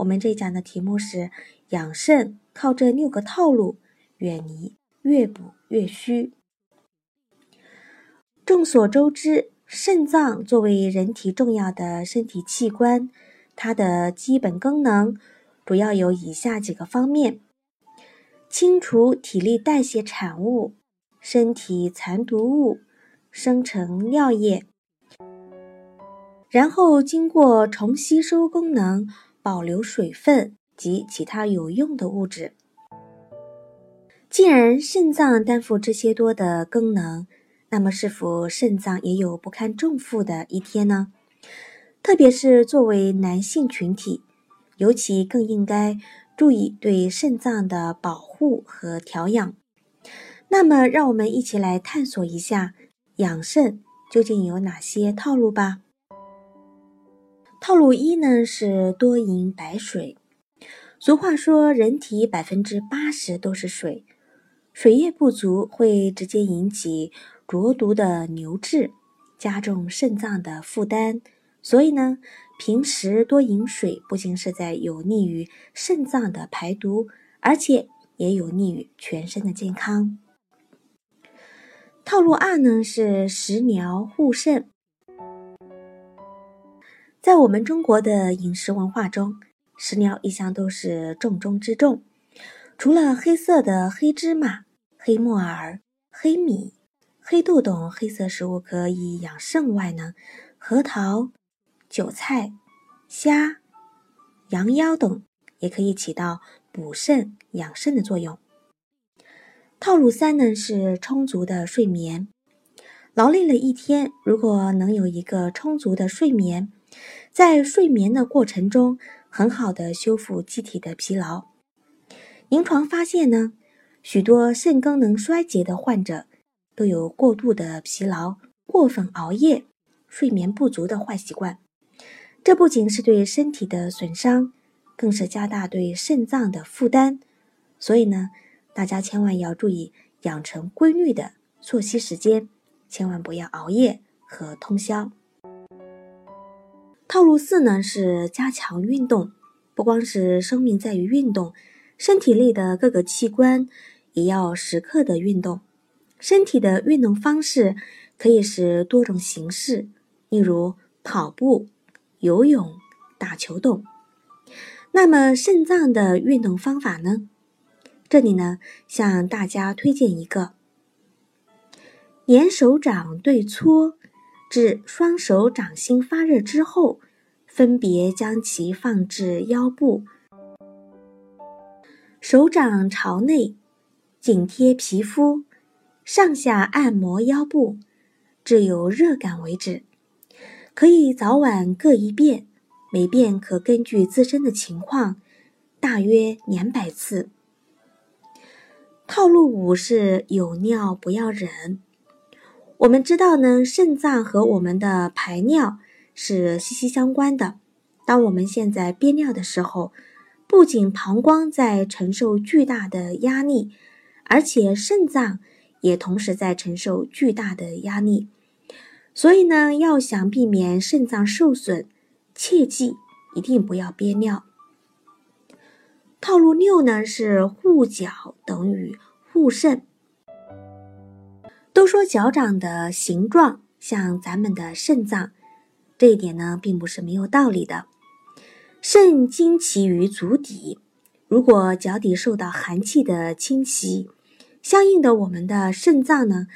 我们这讲的题目是养肾，靠这六个套路，远离越补越虚。众所周知，肾脏作为人体重要的身体器官，它的基本功能主要有以下几个方面：清除体力代谢产物、身体残毒物，生成尿液，然后经过重吸收功能。保留水分及其他有用的物质。既然肾脏担负这些多的功能，那么是否肾脏也有不堪重负的一天呢？特别是作为男性群体，尤其更应该注意对肾脏的保护和调养。那么，让我们一起来探索一下养肾究竟有哪些套路吧。套路一呢是多饮白水。俗话说，人体百分之八十都是水，水液不足会直接引起浊毒的牛滞，加重肾脏的负担。所以呢，平时多饮水不仅是在有利于肾脏的排毒，而且也有利于全身的健康。套路二呢是食疗护肾。在我们中国的饮食文化中，食疗一向都是重中之重。除了黑色的黑芝麻、黑木耳、黑米、黑豆等黑色食物可以养肾外呢，核桃、韭菜、虾、羊腰等也可以起到补肾养肾的作用。套路三呢是充足的睡眠。劳累了一天，如果能有一个充足的睡眠。在睡眠的过程中，很好的修复机体的疲劳。临床发现呢，许多肾功能衰竭的患者都有过度的疲劳、过分熬夜、睡眠不足的坏习惯。这不仅是对身体的损伤，更是加大对肾脏的负担。所以呢，大家千万要注意养成规律的作息时间，千万不要熬夜和通宵。套路四呢是加强运动，不光是生命在于运动，身体内的各个器官也要时刻的运动。身体的运动方式可以是多种形式，例如跑步、游泳、打球等。那么肾脏的运动方法呢？这里呢向大家推荐一个：连手掌对搓。至双手掌心发热之后，分别将其放置腰部，手掌朝内，紧贴皮肤，上下按摩腰部，至有热感为止。可以早晚各一遍，每遍可根据自身的情况，大约两百次。套路五是有尿不要忍。我们知道呢，肾脏和我们的排尿是息息相关的。当我们现在憋尿的时候，不仅膀胱在承受巨大的压力，而且肾脏也同时在承受巨大的压力。所以呢，要想避免肾脏受损，切记一定不要憋尿。套路六呢是护脚等于护肾。都说脚掌的形状像咱们的肾脏，这一点呢并不是没有道理的。肾经其于足底，如果脚底受到寒气的侵袭，相应的我们的肾脏呢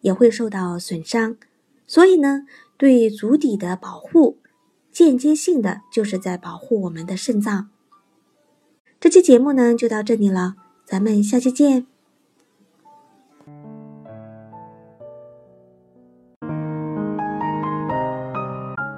也会受到损伤。所以呢，对足底的保护，间接性的就是在保护我们的肾脏。这期节目呢就到这里了，咱们下期见。